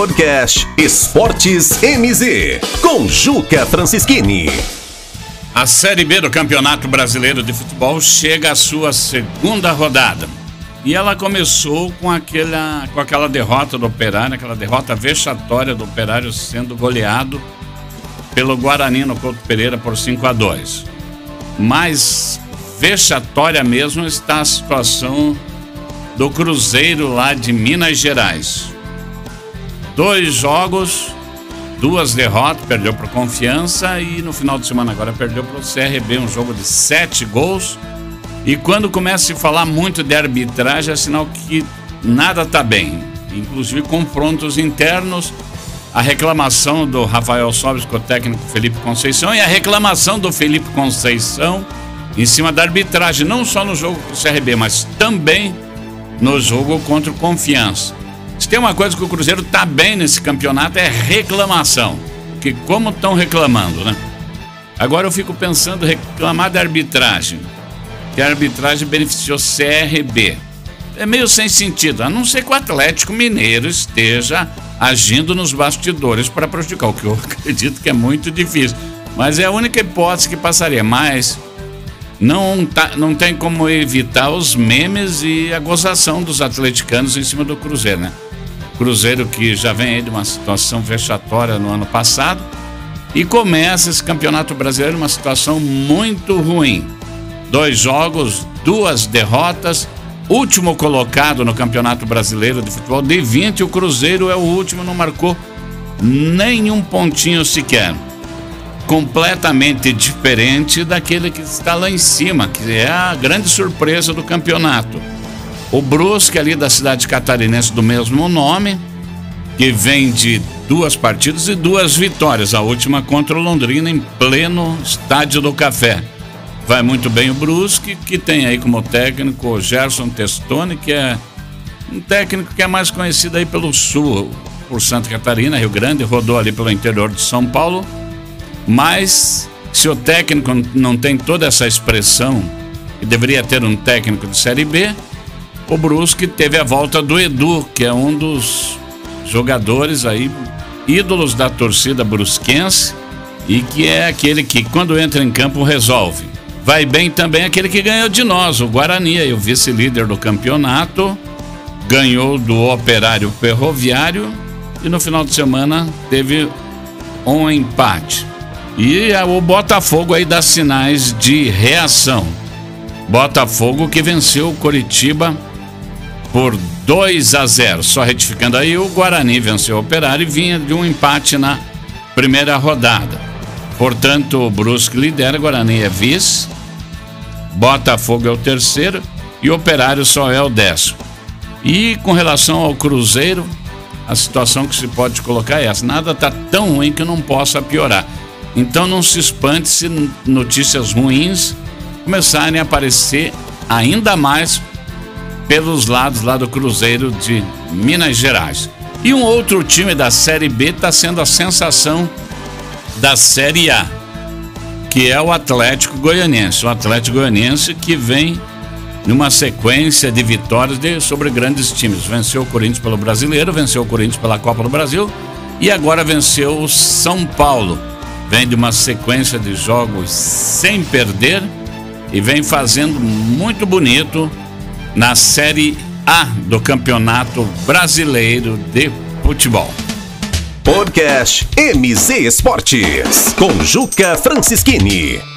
Podcast Esportes MZ, com Juca Francischini. A Série B do Campeonato Brasileiro de Futebol chega à sua segunda rodada. E ela começou com aquela, com aquela derrota do Operário, aquela derrota vexatória do Operário sendo goleado pelo Guarani no Couto Pereira por 5 a 2. Mais vexatória mesmo está a situação do Cruzeiro lá de Minas Gerais. Dois jogos, duas derrotas, perdeu por confiança e no final de semana agora perdeu para o CRB, um jogo de sete gols. E quando começa a se falar muito de arbitragem, é sinal que nada está bem. Inclusive confrontos internos, a reclamação do Rafael Sobres com o técnico Felipe Conceição e a reclamação do Felipe Conceição em cima da arbitragem, não só no jogo com o CRB, mas também no jogo contra o Confiança. Se tem uma coisa que o Cruzeiro tá bem nesse campeonato é reclamação. Que como estão reclamando, né? Agora eu fico pensando reclamar da arbitragem. Que a arbitragem beneficiou CRB. É meio sem sentido, a não ser que o Atlético Mineiro esteja agindo nos bastidores para prejudicar, o que eu acredito que é muito difícil. Mas é a única hipótese que passaria. Mas não, tá, não tem como evitar os memes e a gozação dos atleticanos em cima do Cruzeiro, né? Cruzeiro que já vem aí de uma situação vexatória no ano passado e começa esse campeonato brasileiro numa situação muito ruim. Dois jogos, duas derrotas. Último colocado no Campeonato Brasileiro de Futebol de 20, o Cruzeiro é o último, não marcou nenhum pontinho sequer. Completamente diferente daquele que está lá em cima, que é a grande surpresa do campeonato. O Brusque, ali da cidade catarinense do mesmo nome, que vem de duas partidas e duas vitórias. A última contra o Londrina, em pleno Estádio do Café. Vai muito bem o Brusque, que tem aí como técnico o Gerson Testoni, que é um técnico que é mais conhecido aí pelo sul, por Santa Catarina, Rio Grande, rodou ali pelo interior de São Paulo. Mas se o técnico não tem toda essa expressão, e deveria ter um técnico de Série B, o Brusque teve a volta do Edu, que é um dos jogadores aí, ídolos da torcida brusquense, e que é aquele que, quando entra em campo, resolve. Vai bem também aquele que ganhou de nós, o Guarani, aí, o vice-líder do campeonato, ganhou do Operário Ferroviário e no final de semana teve um empate. E o Botafogo aí dá sinais de reação. Botafogo que venceu o Coritiba por 2 a 0. Só retificando aí, o Guarani venceu o Operário e vinha de um empate na primeira rodada. Portanto, o Brusque lidera, Guarani é vice, Botafogo é o terceiro e o Operário só é o décimo. E com relação ao Cruzeiro, a situação que se pode colocar é essa: nada está tão ruim que não possa piorar. Então não se espante se notícias ruins começarem a aparecer ainda mais pelos lados lá do Cruzeiro de Minas Gerais. E um outro time da Série B está sendo a sensação da Série A, que é o Atlético Goianiense. O Atlético Goianiense que vem numa sequência de vitórias de, sobre grandes times. Venceu o Corinthians pelo Brasileiro, venceu o Corinthians pela Copa do Brasil e agora venceu o São Paulo. Vem de uma sequência de jogos sem perder e vem fazendo muito bonito na Série A do Campeonato Brasileiro de Futebol. Podcast MZ Esportes com Juca Francischini.